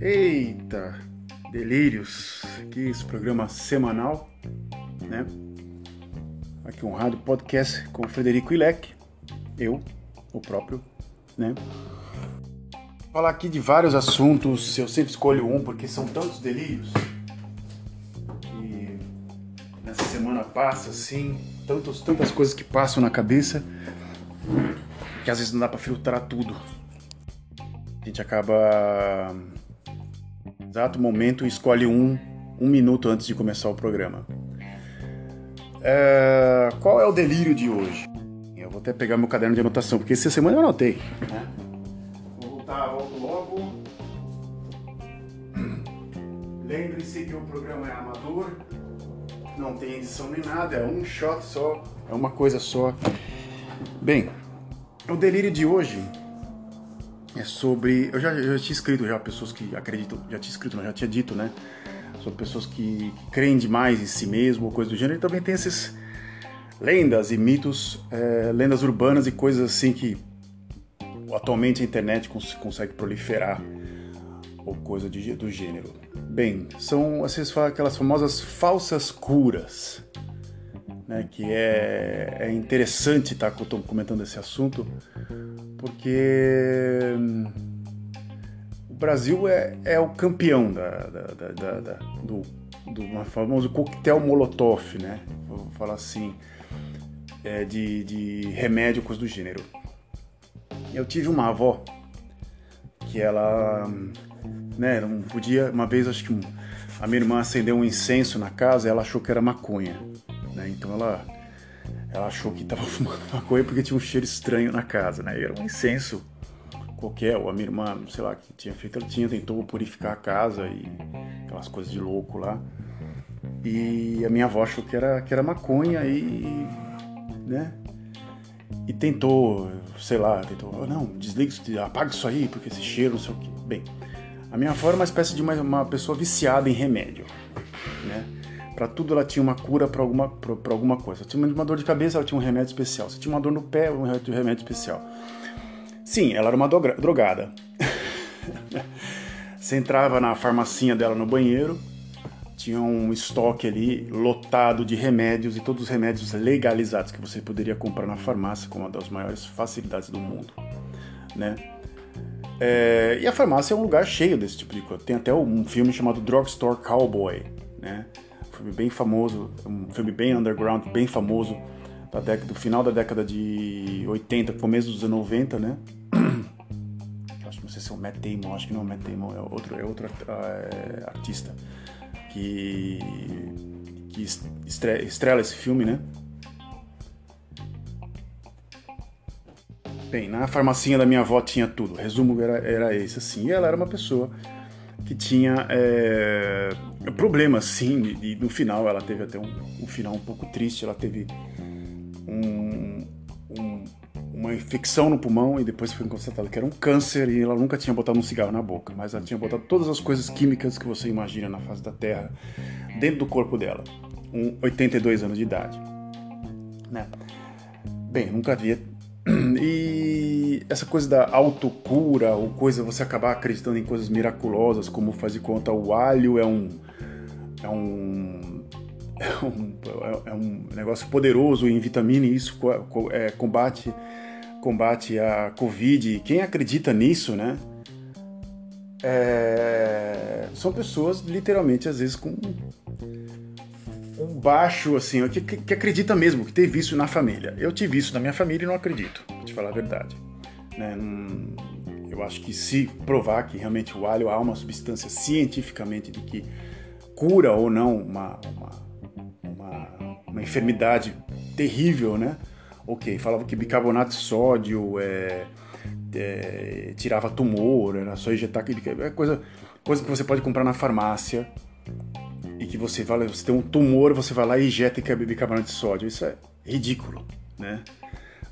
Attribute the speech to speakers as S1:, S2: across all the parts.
S1: Eita, delírios! Aqui esse programa semanal, né? Aqui um rádio podcast com Frederico Ilec, eu, o próprio, né? Falar aqui de vários assuntos, eu sempre escolho um porque são tantos delírios. E nessa semana passa assim, tantos, tantas coisas que passam na cabeça que às vezes não dá para filtrar tudo. A gente acaba exato momento escolhe um um minuto antes de começar o programa. É, qual é o delírio de hoje? Eu vou até pegar meu caderno de anotação, porque essa semana eu anotei. Né? Vou voltar, volto logo. Lembre-se que o programa é amador, não tem edição nem nada, é um shot só, é uma coisa só. Bem, o delírio de hoje é sobre. Eu já, já tinha escrito já pessoas que acreditam, já tinha escrito, não, já tinha dito, né? Sobre pessoas que, que creem demais em si mesmo, ou coisa do gênero, e também tem esses lendas e mitos, é, lendas urbanas e coisas assim que atualmente a internet cons consegue proliferar, ou coisa de, do gênero. Bem, são vocês aquelas famosas falsas curas né, que é, é interessante estar tá, comentando esse assunto, porque hum, o Brasil é, é o campeão da, da, da, da do, do famoso coquetel Molotov, né? Vou falar assim, é, de, de remédio, coisa do gênero. Eu tive uma avó que ela, né, não podia, uma vez acho que a minha irmã acendeu um incenso na casa e ela achou que era maconha. Né? Então ela, ela achou que estava fumando maconha porque tinha um cheiro estranho na casa, né? Era um incenso qualquer, ou a minha irmã, sei lá, que tinha feito, ela tinha, tentou purificar a casa e aquelas coisas de louco lá. E a minha avó achou que era, que era maconha e, né? E tentou, sei lá, tentou, oh, não, desliga apaga isso aí, porque esse cheiro, não sei o quê. Bem, a minha avó era uma espécie de uma, uma pessoa viciada em remédio, né? Para tudo ela tinha uma cura para alguma, pra, alguma coisa. Se tinha uma dor de cabeça, ela tinha um remédio especial. Se tinha uma dor no pé, um remédio especial. Sim, ela era uma drogada. Você entrava na farmacinha dela no banheiro, tinha um estoque ali lotado de remédios e todos os remédios legalizados que você poderia comprar na farmácia com uma das maiores facilidades do mundo, né? É, e a farmácia é um lugar cheio desse tipo de coisa. Tem até um filme chamado Drugstore Cowboy, né? Filme bem famoso, um filme bem underground, bem famoso, da década, do final da década de 80, começo dos anos 90, né? Acho que não sei se é o Matt Damon, acho que não é o Matt Damon, é outro, é outro é, artista que, que estrela, estrela esse filme, né? Bem, na farmacinha da minha avó tinha tudo. O resumo era, era esse, assim. E ela era uma pessoa que tinha é, problemas, sim, e, no final ela teve até um, um final um pouco triste, ela teve um, um, uma infecção no pulmão e depois foi constatado que era um câncer e ela nunca tinha botado um cigarro na boca, mas ela tinha botado todas as coisas químicas que você imagina na face da Terra dentro do corpo dela, com 82 anos de idade. Né? Bem, nunca havia e essa coisa da autocura, ou coisa você acabar acreditando em coisas miraculosas, como faz de conta o alho é um é um é um, é um negócio poderoso em vitamina e isso é, combate combate a covid. Quem acredita nisso, né? É, são pessoas literalmente às vezes com um baixo, assim, que, que, acredita mesmo, que teve isso na família. Eu tive isso na minha família e não acredito, pra te falar a verdade. Né? eu acho que se provar que realmente o alho há uma substância cientificamente de que cura ou não uma, uma, uma, uma enfermidade terrível, né? Ok, falava que bicarbonato de sódio é, é, tirava tumor, era só injetar, é coisa, coisa que você pode comprar na farmácia e que você vai, você tem um tumor, você vai lá e injeta bicarbonato de sódio. Isso é ridículo, né?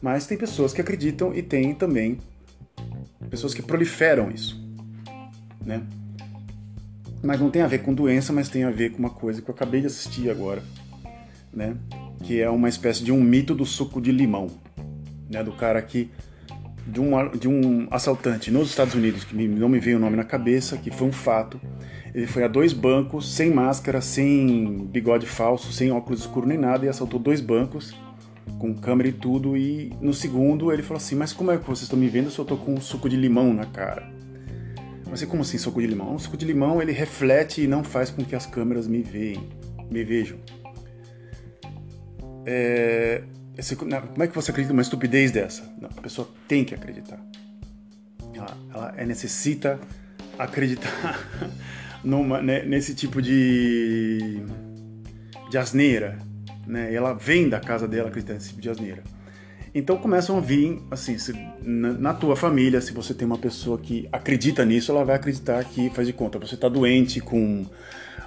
S1: Mas tem pessoas que acreditam e tem também pessoas que proliferam isso, né? Mas não tem a ver com doença, mas tem a ver com uma coisa que eu acabei de assistir agora, né? Que é uma espécie de um mito do suco de limão, né? Do cara que de um, de um assaltante nos Estados Unidos, que não me veio o nome na cabeça, que foi um fato. Ele foi a dois bancos, sem máscara, sem bigode falso, sem óculos escuros nem nada, e assaltou dois bancos, com câmera e tudo. E no segundo ele falou assim: Mas como é que vocês estão me vendo se eu tô com um suco de limão na cara? Mas como assim suco de limão? O suco de limão ele reflete e não faz com que as câmeras me veem, me vejam. É, esse, como é que você acredita numa estupidez dessa? Não, a pessoa tem que acreditar. Ela, ela é, necessita acreditar numa, né, nesse tipo de, de asneira. Né? ela vem da casa dela acreditando nesse tipo de asneira. Então começam a vir, assim, se, na, na, tua família, se você tem uma pessoa que acredita nisso, ela vai acreditar que, faz de conta, você está doente com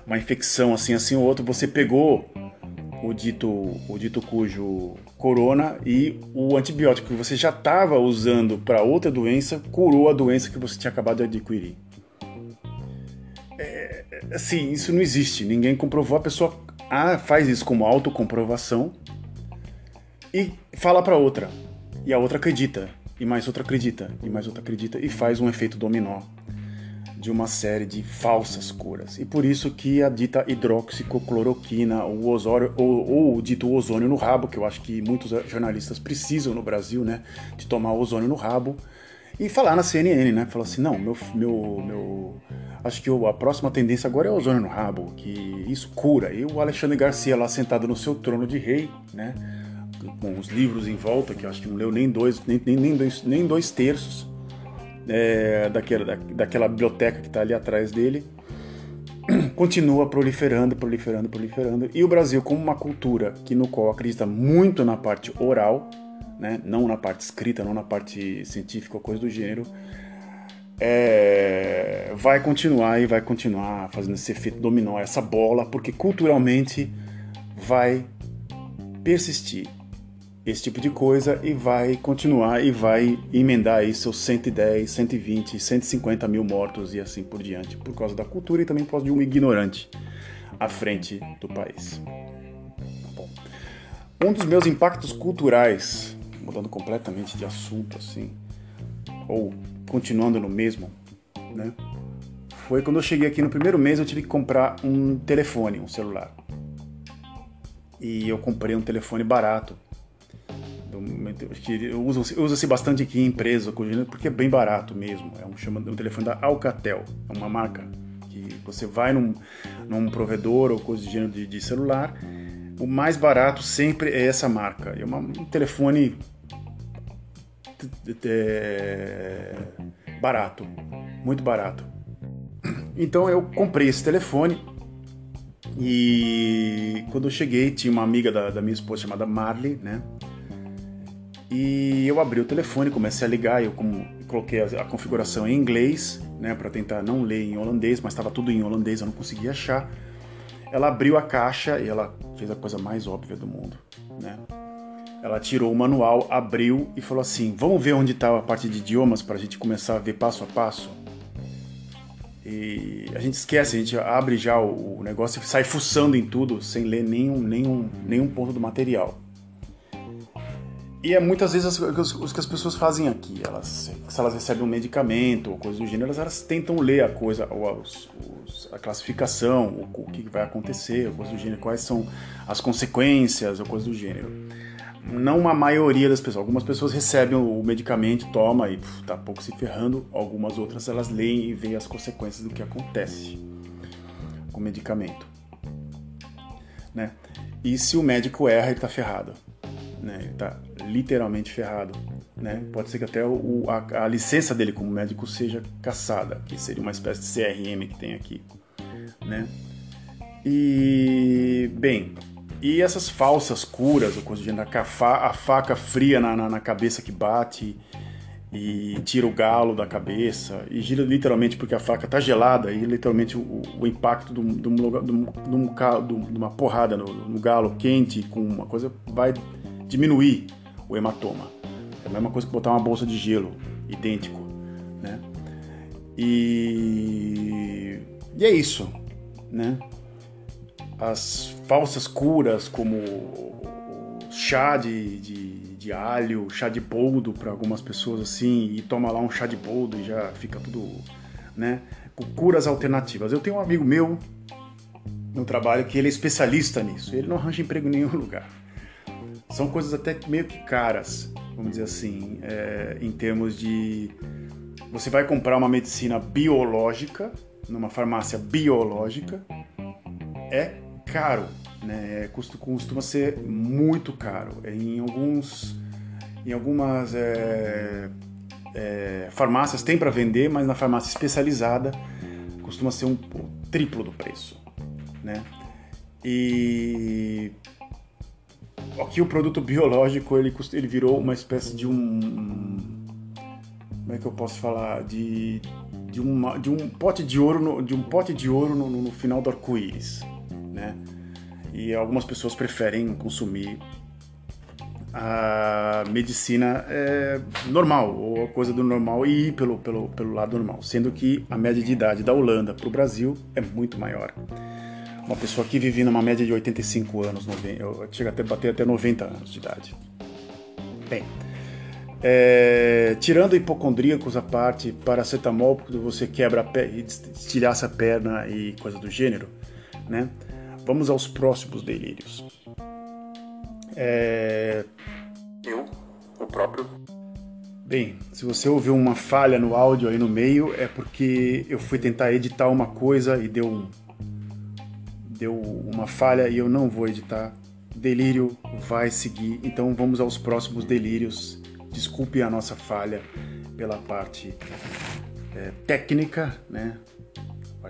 S1: uma infecção assim, assim ou outro, você pegou o dito, o dito cujo corona e o antibiótico que você já estava usando para outra doença curou a doença que você tinha acabado de adquirir. É, assim, isso não existe. Ninguém comprovou. A pessoa faz isso como autocomprovação e fala para outra. E a outra acredita. E mais outra acredita. E mais outra acredita. E faz um efeito dominó de uma série de falsas curas. E por isso que a dita hidroxicocloroquina, o ozônio, ou, ou o dito ozônio no rabo, que eu acho que muitos jornalistas precisam no Brasil, né, de tomar ozônio no rabo, e falar na CNN, né, falar assim, não, meu, meu, meu, acho que a próxima tendência agora é ozônio no rabo, que isso cura. E o Alexandre Garcia lá sentado no seu trono de rei, né, com os livros em volta, que acho que não leu nem dois, nem, nem, nem dois, nem dois terços, é, daquela, da, daquela biblioteca que está ali atrás dele, continua proliferando, proliferando, proliferando. E o Brasil, como uma cultura que no qual acredita muito na parte oral, né, não na parte escrita, não na parte científica coisa do gênero, é, vai continuar e vai continuar fazendo esse efeito dominó, essa bola, porque culturalmente vai persistir esse tipo de coisa e vai continuar e vai emendar aí seus 110, 120, 150 mil mortos e assim por diante, por causa da cultura e também por causa de um ignorante à frente do país. Bom, um dos meus impactos culturais, mudando completamente de assunto assim, ou continuando no mesmo, né? Foi quando eu cheguei aqui no primeiro mês eu tive que comprar um telefone, um celular. E eu comprei um telefone barato, usa-se usa bastante aqui em empresa, porque é bem barato mesmo. É um, chama, um telefone da Alcatel, é uma marca que você vai num, num provedor ou coisa de gênero de, de celular, o mais barato sempre é essa marca. É uma, um telefone barato, muito barato. Então eu comprei esse telefone e quando eu cheguei tinha uma amiga da, da minha esposa chamada Marley, né? E eu abri o telefone, comecei a ligar, eu como, coloquei a, a, configuração em inglês, né, para tentar não ler em holandês, mas estava tudo em holandês, eu não conseguia achar. Ela abriu a caixa e ela fez a coisa mais óbvia do mundo, né? Ela tirou o manual, abriu e falou assim: "Vamos ver onde está a parte de idiomas para a gente começar a ver passo a passo". E a gente esquece, a gente abre já o, o negócio e sai fuçando em tudo sem ler nenhum, nenhum, nenhum ponto do material. E é muitas vezes o que as pessoas fazem aqui. Elas, se elas recebem um medicamento ou coisa do gênero, elas, elas tentam ler a coisa, os, os, a classificação, o, o, que vai acontecer, coisa do gênero, quais são as consequências, ou coisa do gênero. Não a maioria das pessoas. Algumas pessoas recebem o medicamento, toma e puf, tá pouco se ferrando. Algumas outras elas leem e veem as consequências do que acontece com o medicamento. Né? E se o médico erra, ele tá ferrado né? Ele tá literalmente ferrado, né? Pode ser que até o, a, a, licença dele como médico seja caçada, que seria uma espécie de CRM que tem aqui, né? E bem, e essas falsas curas, ou coisa de a, fa, a faca fria na, na, na, cabeça que bate e tira o galo da cabeça e gira literalmente porque a faca tá gelada e literalmente o, o impacto de, uma porrada no, no galo quente com uma coisa vai diminuir o hematoma. É a mesma coisa que botar uma bolsa de gelo, idêntico, né? E, e é isso, né? As falsas curas como chá de, de, de alho, chá de boldo para algumas pessoas assim, e toma lá um chá de boldo e já fica tudo, né? Curas alternativas. Eu tenho um amigo meu no trabalho que ele é especialista nisso. Ele não arranja emprego em nenhum lugar. São coisas até meio que caras, vamos dizer assim, é, em termos de você vai comprar uma medicina biológica numa farmácia biológica é caro, né? Costuma ser muito caro. Em alguns, em algumas é, é, farmácias tem para vender, mas na farmácia especializada costuma ser um, um triplo do preço, né? E aqui o produto biológico ele, ele virou uma espécie de um como é que eu posso falar de de, uma, de um pote de ouro no, de um pote de ouro no, no final do arco-íris, né? E algumas pessoas preferem consumir a medicina é, normal, ou a coisa do normal, e ir pelo, pelo, pelo lado normal, sendo que a média de idade da Holanda para o Brasil é muito maior. Uma pessoa que vive numa média de 85 anos, 90, chega até bater até 90 anos de idade. Bem, é, tirando hipocondríacos à parte, paracetamol, porque você quebra a perna, estilhaça a perna e coisa do gênero, né? Vamos aos próximos delírios. É...
S2: Eu, o próprio.
S1: Bem, se você ouviu uma falha no áudio aí no meio, é porque eu fui tentar editar uma coisa e deu um... deu uma falha e eu não vou editar. Delírio vai seguir, então vamos aos próximos delírios. Desculpe a nossa falha pela parte é, técnica, né?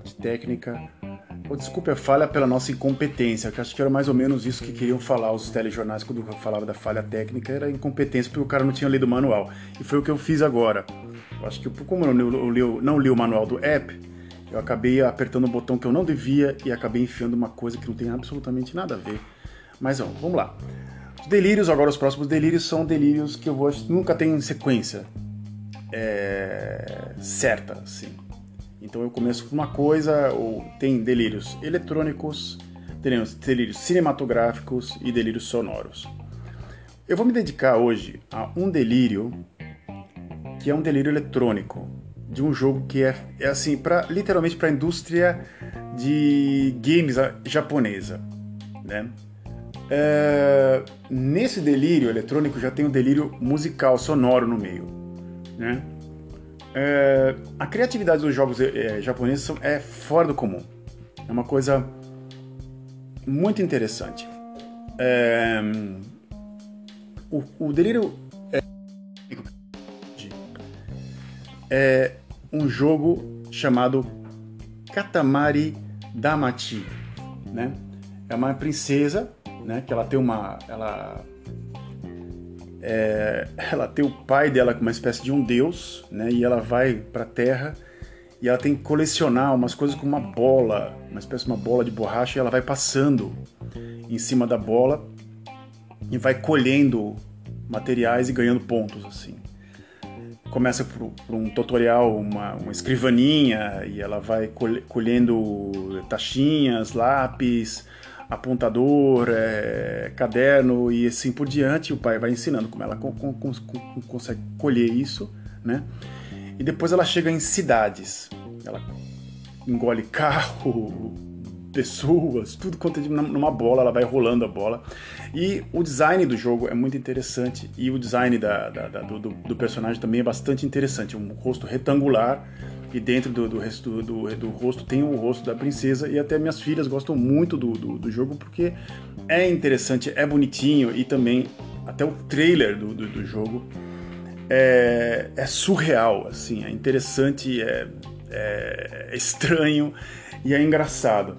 S1: Parte técnica ou desculpe a falha pela nossa incompetência, que acho que era mais ou menos isso que queriam falar os telejornais quando falava da falha técnica, era incompetência porque o cara não tinha lido o manual. E foi o que eu fiz agora. Eu acho que como eu não li, não li o manual do app, eu acabei apertando um botão que eu não devia e acabei enfiando uma coisa que não tem absolutamente nada a ver. Mas ó, vamos lá. Os delírios, agora os próximos delírios, são delírios que eu vou, nunca tem sequência é, certa, assim. Então eu começo com uma coisa, ou tem delírios eletrônicos, delírios, delírios cinematográficos e delírios sonoros. Eu vou me dedicar hoje a um delírio que é um delírio eletrônico de um jogo que é, é assim para literalmente para a indústria de games japonesa, né? É, nesse delírio eletrônico já tem um delírio musical sonoro no meio, né? É, a criatividade dos jogos é, japoneses é fora do comum. É uma coisa muito interessante. É, o, o, delírio é, é um jogo chamado Katamari Damacy, né? É uma princesa, né? Que ela tem uma, ela é, ela tem o pai dela como uma espécie de um deus, né? E ela vai para a Terra e ela tem que colecionar umas coisas com uma bola, uma espécie de uma bola de borracha, e ela vai passando em cima da bola e vai colhendo materiais e ganhando pontos assim. Começa por, por um tutorial, uma, uma, escrivaninha, e ela vai colhendo taxinhas, lápis, apontador, é, caderno e assim por diante. O pai vai ensinando como ela consegue colher isso, né? E depois ela chega em cidades. Ela engole carro, pessoas, tudo quanto é numa bola, ela vai rolando a bola. E o design do jogo é muito interessante e o design da, da, da do, do, personagem também é bastante interessante. Um rosto retangular e dentro do, do, do, do, rosto tem o rosto da princesa e até minhas filhas gostam muito do, jogo porque é interessante, é bonitinho e também até o trailer do, jogo é, é, surreal, assim, é interessante, é, é, é estranho e é engraçado.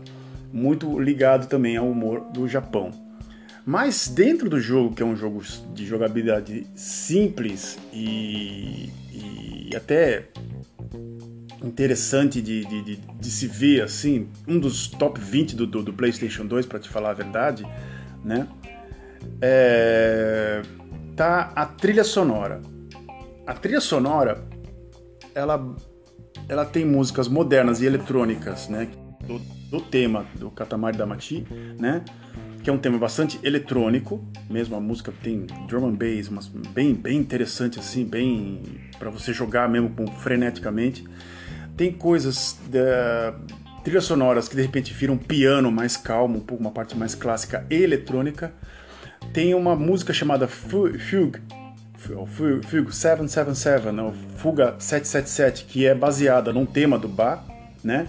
S1: Muito ligado também ao humor do Japão. Mas dentro do jogo, que é um jogo de jogabilidade simples e, e até interessante de, de, de, de, se ver, assim, um dos top 20 do, do, do PlayStation 2, para te falar a verdade, né? É, tá a trilha sonora. A trilha sonora, ela, ela tem músicas modernas e eletrônicas, né? Do tema do Katamari Damacy, né? que é um tema bastante eletrônico, mesmo a música tem drum and bass, mas bem bem interessante assim, bem para você jogar mesmo com freneticamente. Tem coisas da trilhas sonoras que de repente viram piano mais calmo, um pouco uma parte mais clássica e eletrônica. Tem uma música chamada Fugue, Fugue 777, ou Fuga 777, que é baseada num tema do Bach, né?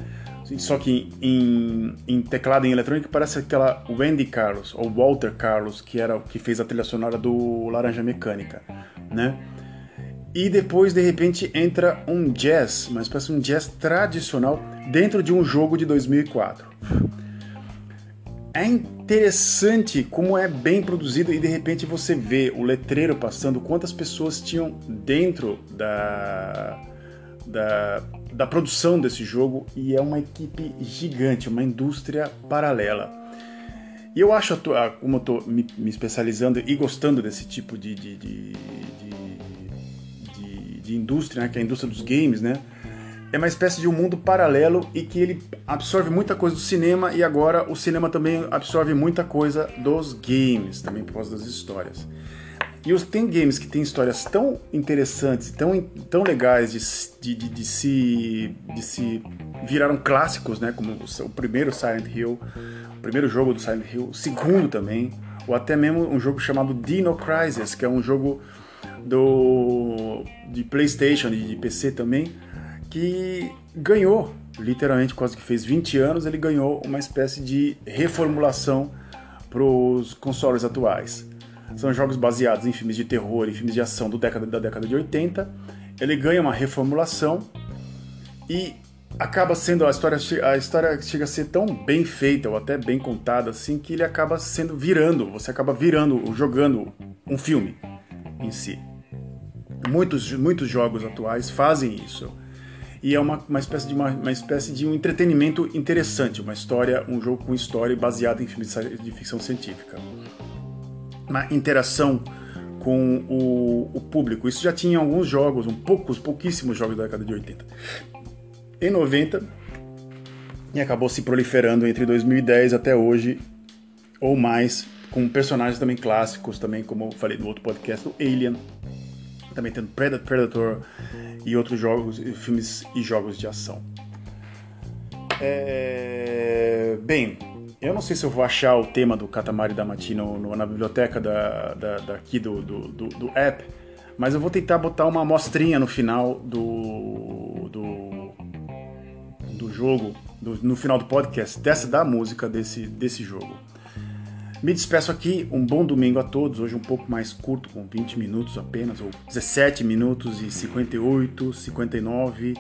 S1: Só que em, em teclado em eletrônica parece aquela Wendy Carlos ou Walter Carlos, que era o que fez a trilha sonora do Laranja Mecânica, né? E depois de repente entra um jazz, mas parece um jazz tradicional dentro de um jogo de 2004. É interessante como é bem produzido e de repente você vê o letreiro passando, quantas pessoas tinham dentro da, da, da produção desse jogo e é uma equipe gigante, uma indústria paralela. E eu acho, como eu estou me, me, especializando e gostando desse tipo de, de, de, de, de indústria, né, que é a indústria dos games, né? É uma espécie de um mundo paralelo e que ele absorve muita coisa do cinema e agora o cinema também absorve muita coisa dos games, também por causa das histórias. E os, tem games que têm histórias tão interessantes, tão, tão legais de, de, de, de se, de se viraram clássicos, né? Como o, o, primeiro Silent Hill, o primeiro jogo do Silent Hill, o segundo também, ou até mesmo um jogo chamado Dino Crisis, que é um jogo do de PlayStation e de PC também, que ganhou, literalmente quase que fez 20 anos, ele ganhou uma espécie de reformulação para os consoles atuais. São jogos baseados em filmes de terror e filmes de ação do década, da década de 80. Ele ganha uma reformulação e acaba sendo a história a história chega a ser tão bem feita ou até bem contada assim que ele acaba sendo virando, você acaba virando, jogando um filme em si. Muitos muitos jogos atuais fazem isso. E é uma, uma, espécie de uma, uma espécie de um entretenimento interessante, uma história, um jogo com história baseado em filmes de ficção científica uma interação com o, o, público. Isso já tinha alguns jogos, um poucos, pouquíssimos jogos da década de 80. Em 90, e acabou se proliferando entre 2010 até hoje, ou mais, com personagens também clássicos, também como eu falei no outro podcast, o Alien, também tendo Predator e outros jogos, filmes e jogos de ação. É... Bem, eu não sei se eu vou achar o tema do Katamari Damacy no, no, na biblioteca da, da, daqui do, do, do, do, app, mas eu vou tentar botar uma amostrinha no final do, do, do jogo, do, no final do podcast, dessa da música desse, desse jogo. Me despeço aqui, um bom domingo a todos, hoje um pouco mais curto, com 20 minutos apenas, ou 17 minutos e 58, 59,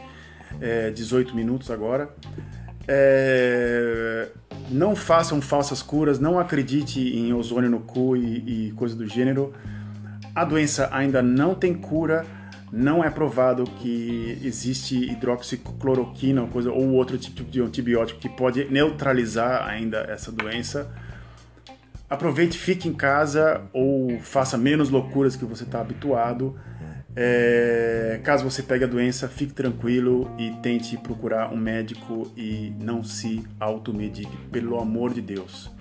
S1: é, 18 minutos agora. É, não façam falsas curas, não acredite em ozônio no cu e, e coisa do gênero. A doença ainda não tem cura, não é provado que existe hidroxicloroquina ou, coisa, ou outro tipo de antibiótico que pode neutralizar ainda essa doença. Aproveite, fique em casa ou faça menos loucuras que você está habituado. É, caso você pegue a doença, fique tranquilo e tente procurar um médico e não se automedique, pelo amor de Deus.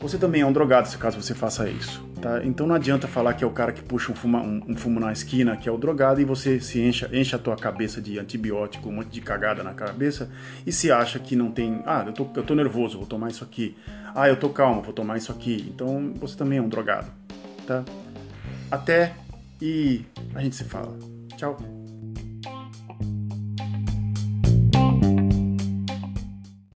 S1: Você também é um drogado se caso você faça isso, tá? Então não adianta falar que é o cara que puxa um, fuma, um, um fumo na esquina, que é o drogado, e você se encha, enche a tua cabeça de antibiótico, um monte de cagada na cabeça, e se acha que não tem. Ah, eu tô, eu tô nervoso, vou tomar isso aqui. Ah, eu tô calmo, vou tomar isso aqui. Então você também é um drogado, tá? Até e a gente se fala. Tchau.